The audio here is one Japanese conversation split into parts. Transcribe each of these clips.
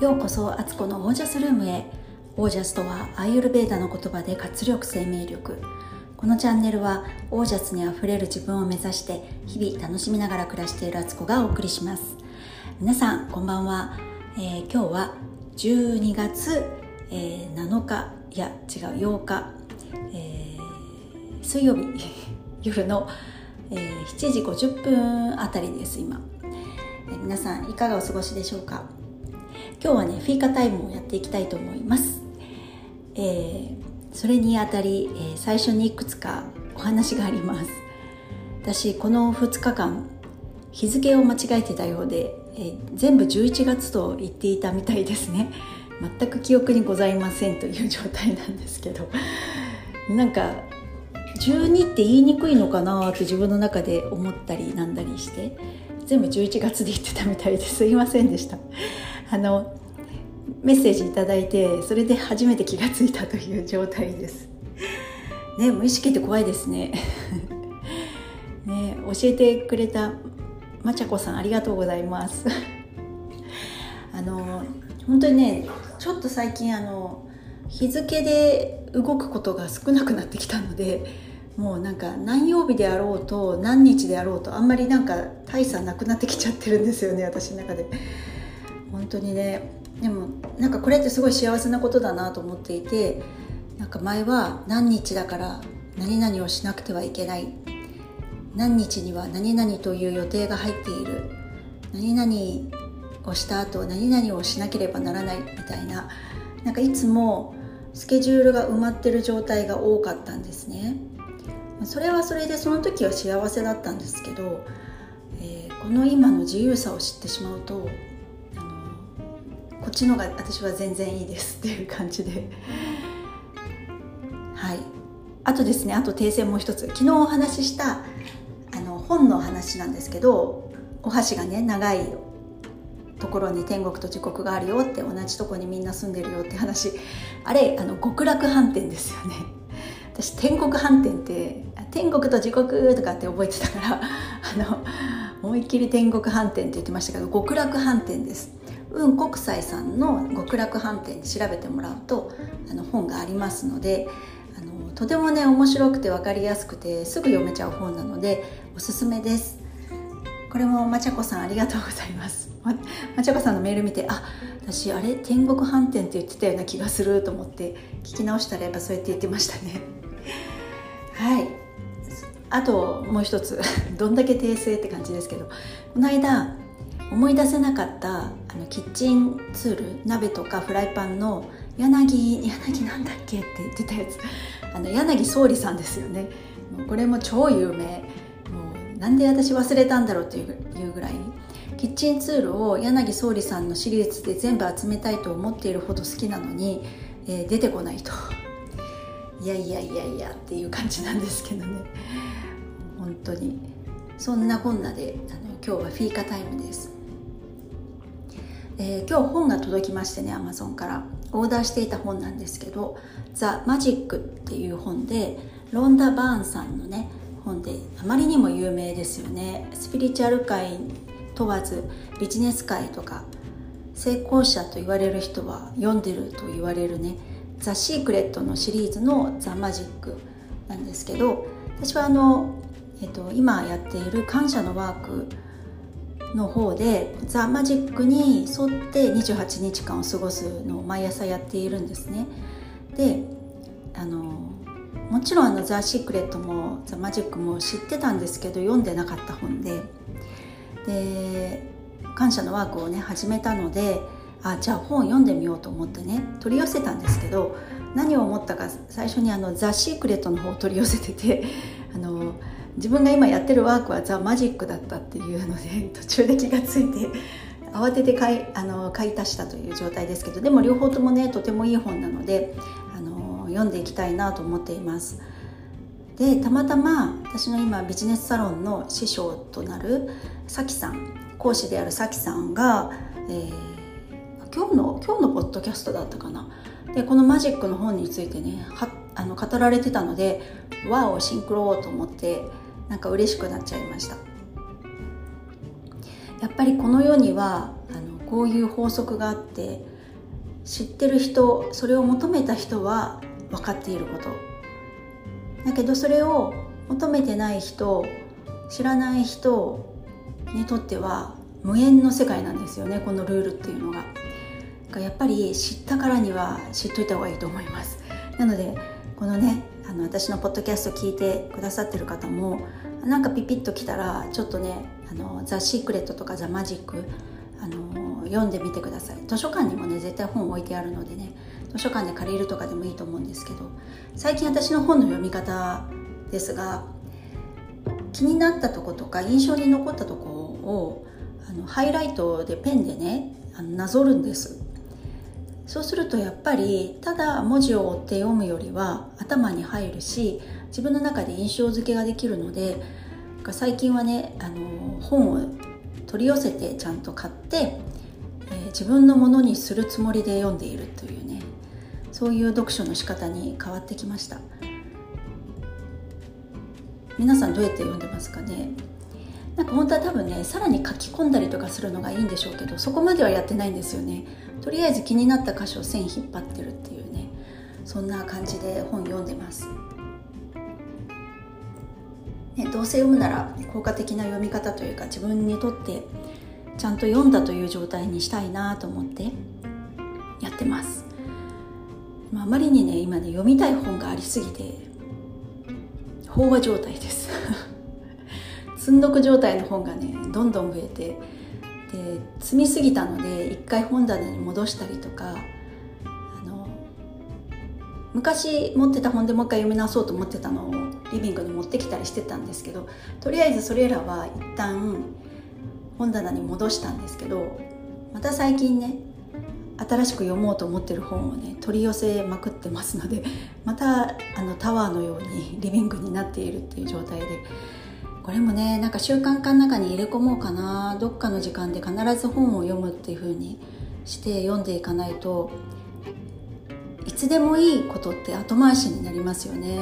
ようこそアツコのオージャスルームへ。オージャスとはアーユルベーダの言葉で活力生命力。このチャンネルはオージャスにあふれる自分を目指して日々楽しみながら暮らしているアツコがお送りします。皆さんこんばんは、えー、今日は12月、えー、7日いや違う8日、えー、水曜日 夜の、えー、7時50分あたりです今、えー、皆さんいかがお過ごしでしょうか？今日はねフィーカタイムをやっていきたいと思います、えー、それにあたり、えー、最初にいくつかお話があります。私この2日間日付を間違えてたようで、えー、全部11月と言っていたみたいですね。全く記憶にございませんという状態なんですけど。なんか12って言いにくいのかなって自分の中で思ったりなんだりして。全部11月で言ってたみたいです。いませんでした。あのメッセージ頂いてそれで初めて気がついたという状態です。ね無意識って怖いですね。ね教えてくれたまちゃこさんありがとうございます。あの本当にねちょっと最近あの日付で動くことが少なくなってきたのでもうなんか何曜日であろうと何日であろうとあんまりなんか大差なくなってきちゃってるんですよね 私の中で。本当にね。でもなんかこれってすごい幸せなことだなと思っていてなんか前は何日だから何々をしなくてはいけない。何日には何々という予定が入っている。何々をした後何々をしなければならないみたいな。なんかいつもスケジュールが埋まってる状態が多かったんですねそれはそれでその時は幸せだったんですけど、えー、この今の自由さを知ってしまうとあのこっちのが私は全然いいですっていう感じで。はい。あとですねあと訂正もう一つ。昨日お話ししたあの本の話なんですけどお箸がね長いところに天国と地獄があるよって同じとこにみんな住んでるよって話。あれあの極楽飯店ですよね。私天国飯店って天国と地獄とかって覚えてたからあの思いっきり天国飯店って言ってましたけど極楽飯店です。雲国際さんの極楽飯店で調べてもらうとあの本がありますのであのとてもね面白くて分かりやすくてすぐ読めちゃう本なのでおすすめです。これもまちゃこさんありがとうございます。ままちゃこさんのメール見てあ私あれ天国飯店って言ってたような気がすると思って聞き直したらやっぱそうやって言ってましたね。はい。あともう一つ どんだけ訂正って感じですけどこの間思い出せなかったあのキッチンツール鍋とかフライパンの柳柳なんだっけ？って言ってたやつ。あの柳総理さんですよね。これも超有名。もうなんで私忘れたんだろうっていうぐらい。キッチンツールを柳総理さんのシリーズで全部集めたいと思っているほど好きなのに、えー、出てこないと。いやいやいやいやっていう感じなんですけどね。本当に。そんなこんなであの今日はフィーカタイムです。えー、今日本が届きましてね Amazon から。オーダーしていた本なんですけど「ザ・マジック」っていう本でロンダ・バーンさんのね本であまりにも有名ですよね。スピリチュアル界問わずビジネス界とか成功者と言われる人は読んでると言われるね「ザ・シークレット」のシリーズの「ザ・マジック」なんですけど私はあの、えっと、今やっている感謝のワークの方でザ・マジックに沿って28日間を過ごすのを毎朝やっているんですね。であのもちろんあのザ・シークレットもザ・マジックも知ってたんですけど読んでなかった本で。で感謝のワークをね始めたのであじゃあ本読んでみようと思ってね取り寄せたんですけど何を思ったか最初にあのザ・シークレットの方を取り寄せててあの自分が今やってるワークはザ・マジックだったっていうので 途中で気が付いて慌てて買いあの買い足したという状態ですけどでも両方ともねとてもいい本なのであの読んでいきたいなと思っています。でたまたま私の今ビジネスサロンの師匠となるさきさん講師であるさきさんが、えー、今日の今日のポッドキャストだったかなでこのマジックの本についてねはあの語られてたのでわおシンクロと思ってなんか嬉しくなっちゃいましたやっぱりこの世にはあのこういう法則があって知ってる人それを求めた人は分かっていることだけどそれを求めてない人知らない人にとっては無縁の世界なんですよねこのルールっていうのが。やっぱり知ったからには知っといた方がいいと思います。なのでこのねあの私のポッドキャスト聞いてくださってる方もなんかピピッときたらちょっとね「あのザ・シークレット」とか「ザ・マジック」あの読んでみてください。図書館にもね絶対本置いてあるのでね図書館で借りるとかでもいいと思うんですけど最近私の本の読み方ですが気になったとことか印象に残ったとこをあのハイライトでペンでねあのなぞるんです。そうするとやっぱりただ文字を追って読むよりは頭に入るし自分の中で印象付けができるので最近はねあの本を取り寄せてちゃんと買って、えー、自分のものにするつもりで読んでいるというねそういう読書の仕方に変わってきました。皆さんどうやって読んでますかね？なんか本当は多分ねさらに書き込んだりとかするのがいいんでしょうけどそこまではやってないんですよね。とりあえず気になった箇所を線引っ張ってるっていうねそんな感じで本読んでます。ね、どうせ読むなら効果的な読み方というか自分にとってちゃんと読んだという状態にしたいなと思ってやってます、あまりにね今ね読みたい本がありすぎて飽和状態です。積んどく状態の本がねどんどん増えてで積みすぎたので一回本棚に戻したりとかあの昔持ってた本でもう一回読み直そうと思ってたのをリビングに持ってきたりしてたんですけどとりあえずそれらは一旦本棚に戻したんですけどまた最近ね新しく読もうと思ってる本をね取り寄せまくってますのでまたあのタワーのようにリビングになっているっていう状態でこれもねなんか習慣化の中に入れ込もうかな。どっかの時間で必ず本を読むっていう風にして読んでいかないといつでもいいことって後回しになりますよね。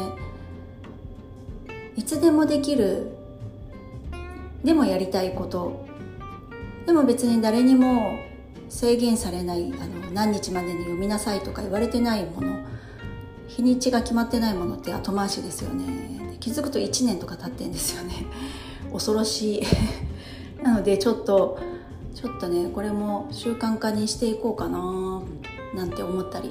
いつでもできるでもやりたいこと。でも別に誰にも制限されないあの何日までに読みなさいとか言われてないもの。日にちが決まってないものって後回しですよね。気づくと1年とか経ってんですよね。恐ろしい。なのでちょっとちょっとねこれも習慣化にしていこうかななんて思ったり。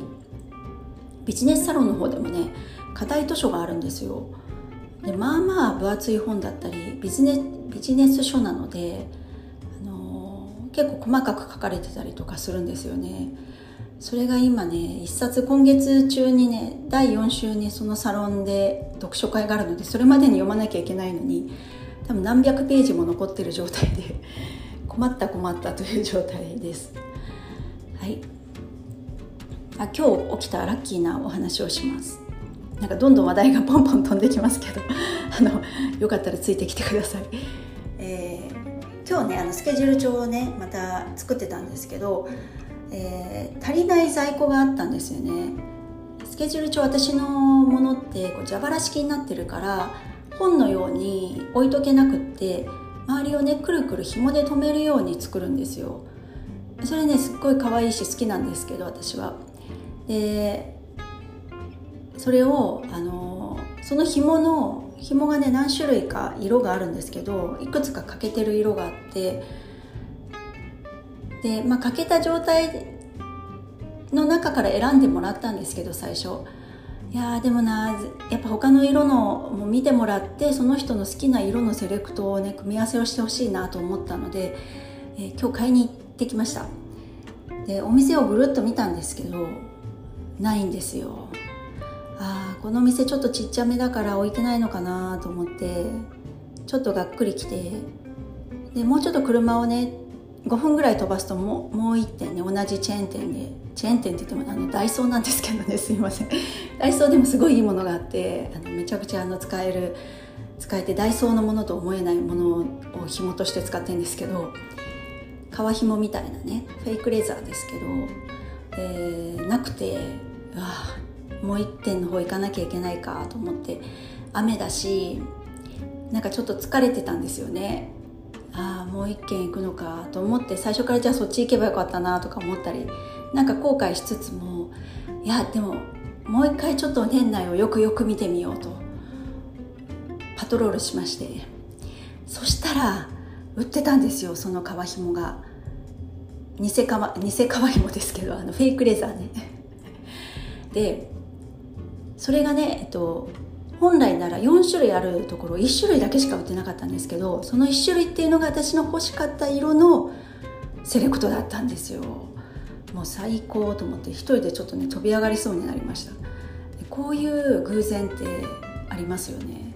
ビジネスサロンの方でもね課題図書があるんですよ。でまあまあ分厚い本だったりビジネビジネス書なので、あのー、結構細かく書かれてたりとかするんですよね。それが今ね一冊今月中にね第4週にそのサロンで読書会があるのでそれまでに読まなきゃいけないのに多分何百ページも残ってる状態で 困った困ったという状態です。はい。あ今日起きたラッキーなお話をします。なんかどんどん話題がポンポン飛んできますけど あのよかったらついてきてください、えー、今日ねあのスケジュール帳をねまた作ってたんですけど、えー、足りない在庫があったんですよね。スケジュール帳私のものってこう蛇腹式になってるから本のように置いとけなくって周りをねくるくる紐で留めるように作るんですよ。それねすっごい可愛いし好きなんですけど私は。でそれをあのその紐の紐がね何種類か色があるんですけどいくつか欠けてる色があってで、まあ、欠けた状態の中から選んでもらったんですけど最初。いやでもなやっぱ他の色のも見てもらってその人の好きな色のセレクトをね組み合わせをしてほしいなと思ったので、えー、今日買いに行ってきました。でお店をぐるっと見たんですけどないんですよ。ああこの店ちょっとちっちゃめだから置いてないのかなと思ってちょっとがっくりきてでもうちょっと車をね5分ぐらい飛ばすともうもう1点ね同じチェーン店でチェーン店って言ってもあのダイソーなんですけどね すいません。ダイソーでもすごいいいものがあってあのめちゃくちゃあの使える使えてダイソーのものと思えないものを紐として使ってるんですけど革紐みたいなねフェイクレザーですけど、えー、なくてあもう一点の方行かなきゃいけないかと思って雨だしなんかちょっと疲れてたんですよね。ああもう一軒行くのかと思って最初からじゃあそっち行けばよかったなとか思ったりなんか後悔しつつもいやでももう一回ちょっと年内をよくよく見てみようとパトロールしまして。そしたら売ってたんですよその革紐が。偽革偽革紐ですけどあのフェイクレザーね。でそれがね、えっと、本来なら4種類あるところ1種類だけしか売ってなかったんですけどその1種類っていうのが私の欲しかった色のセレクトだったんですよ。もう最高と思って一人でちょっとね飛び上がりそうになりました。こういう偶然ってありますよね。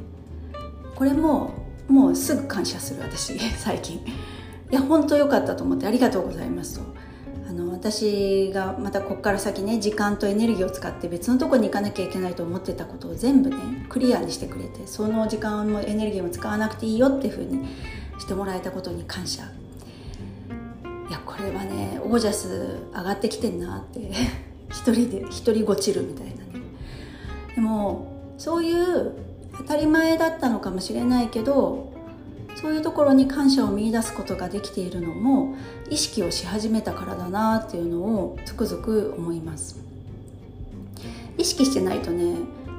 これももうすぐ感謝する私最近。いや本当良かったと思ってありがとうございますと。あの私がまたここから先ね時間とエネルギーを使って別のとこに行かなきゃいけないと思ってたことを全部ねクリアにしてくれてその時間もエネルギーも使わなくていいよっていうふうにしてもらえたことに感謝。いやこれはねオージャス上がってきてんなって 一人で一人ごちるみたいなね。でもそういう当たり前だったのかもしれないけどそういうところに感謝を見いだすことができているのも意識をし始めたからだなっていうのをつくづく思います。意識してないとね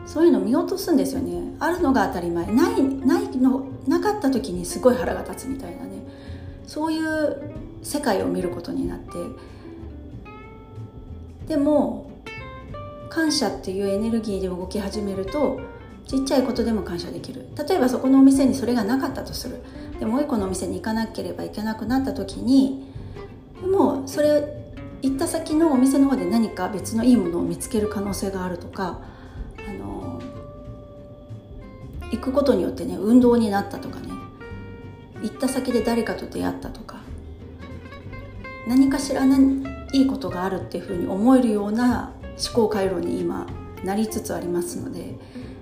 そういうの見落とすんですよね。あるのが当たり前。ないないのなかった時にすごい腹が立つみたいなね。そういう世界を見ることになって。でも感謝っていうエネルギーで動き始めるとちっちゃいことでも感謝できる。例えばそこのお店にそれがなかったとする。でもう一個のお店に行かなければいけなくなった時にでもそれ行った先のお店の方で何か別のいいものを見つける可能性があるとかあの行くことによってね運動になったとかね行った先で誰かと出会ったとか何かしら何いいことがあるっていうふうに思えるような思考回路に今なりつつありますので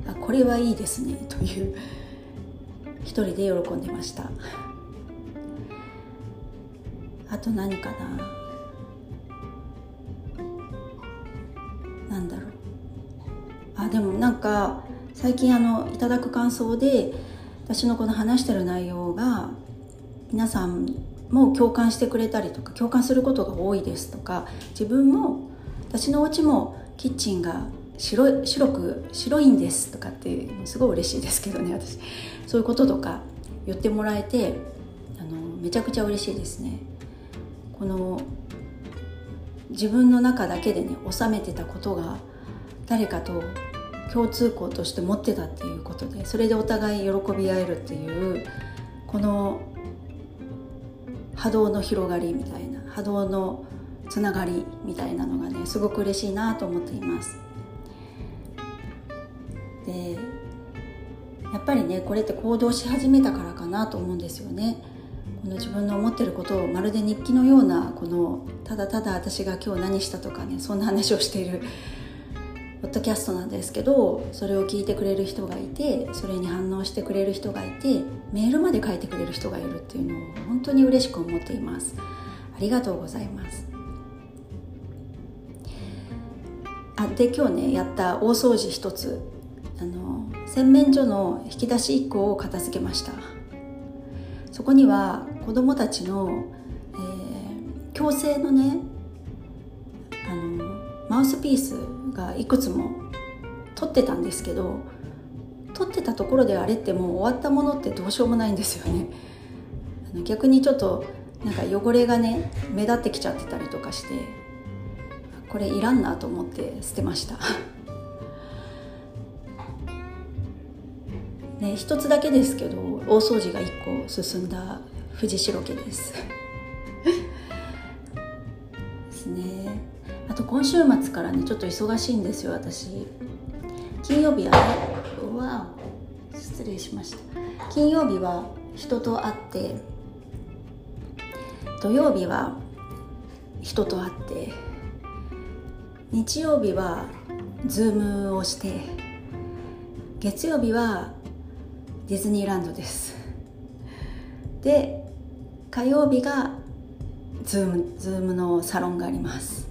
あこれはいいですねという一人で喜んでました。あと何かな？なんだろう。あでもなんか最近あのいただく感想で私のこの話してる内容が皆さんも共感してくれたりとか共感することが多いですとか自分も私のお家もキッチンが白白く白いんですとかってすごい嬉しいですけどね私。そういうこととか言ってもらえてあのめちゃくちゃ嬉しいですね。この自分の中だけでね収めてたことが誰かと共通項として持ってたっていうことでそれでお互い喜び合えるっていうこの波動の広がりみたいな波動のつながりみたいなのがねすごく嬉しいなと思っています。っぱりねこれって行動し始めたからかなと思うんですよね。この自分の思ってることをまるで日記のようなこのただただ私が今日何したとかねそんな話をしている ポッドキャストなんですけどそれを聞いてくれる人がいてそれに反応してくれる人がいてメールまで書いてくれる人がいるっていうのを本当に嬉しく思っています。ありがとうございます。あで今日ねやった大掃除一つあの洗面所の引き出し1個を片付けました。そこには子供たちの、えー、矯正のねあのマウスピースがいくつも取ってたんですけど取ってたところであれってもう終わったものってどうしようもないんですよね。あの逆にちょっとなんか汚れがね目立ってきちゃってたりとかしてこれいらんなと思って捨てました。ね一つだけですけど大掃除が1個進んだ藤代家です。ですね。あと今週末からねちょっと忙しいんですよ私。金曜日はうわ失礼しました。金曜日は人と会って土曜日は人と会って日曜日はズームをして月曜日はディズニーランドです。で火曜日がズームズームのサロンがあります。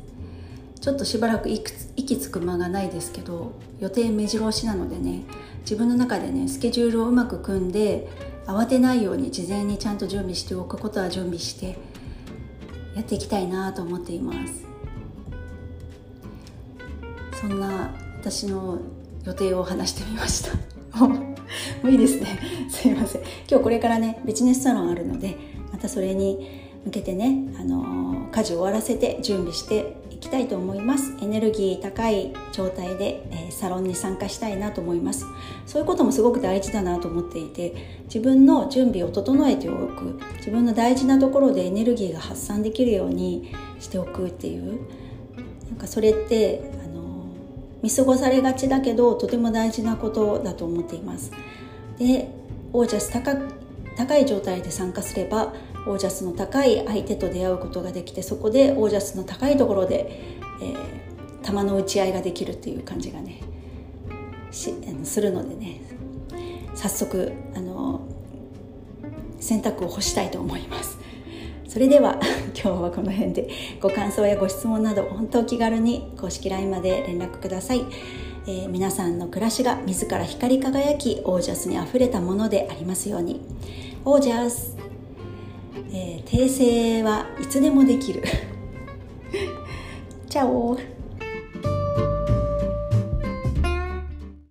ちょっとしばらく息つく間がないですけど予定目白押しなのでね自分の中でねスケジュールをうまく組んで慌てないように事前にちゃんと準備しておくことは準備してやっていきたいなと思っています。そんな私の予定を話してみました。もういいですね。すいません。今日これからねビジネスサロンあるのでまたそれに向けてね、あの家事を終わらせて準備していきたいと思います。エネルギー高い状態で、えー、サロンに参加したいなと思います。そういうこともすごく大事だなと思っていて自分の準備を整えておく。自分の大事なところでエネルギーが発散できるようにしておくっていう。なんかそれって見過ごされがちだけどとても大事なことだと思っています。でオージャス高高い状態で参加すればオージャスの高い相手と出会うことができてそこでオージャスの高いところで、えー、球の打ち合いができるっていう感じがねしあのするのでね早速あの選択を干したいと思います。それでは 今日はこの辺でご感想やご質問など本当お気軽に公式 LINE まで連絡ください、えー、皆さんの暮らしが自ら光り輝きオージャスにあふれたものでありますように。オージャス、えー、訂正はいつでもできる。チャオ。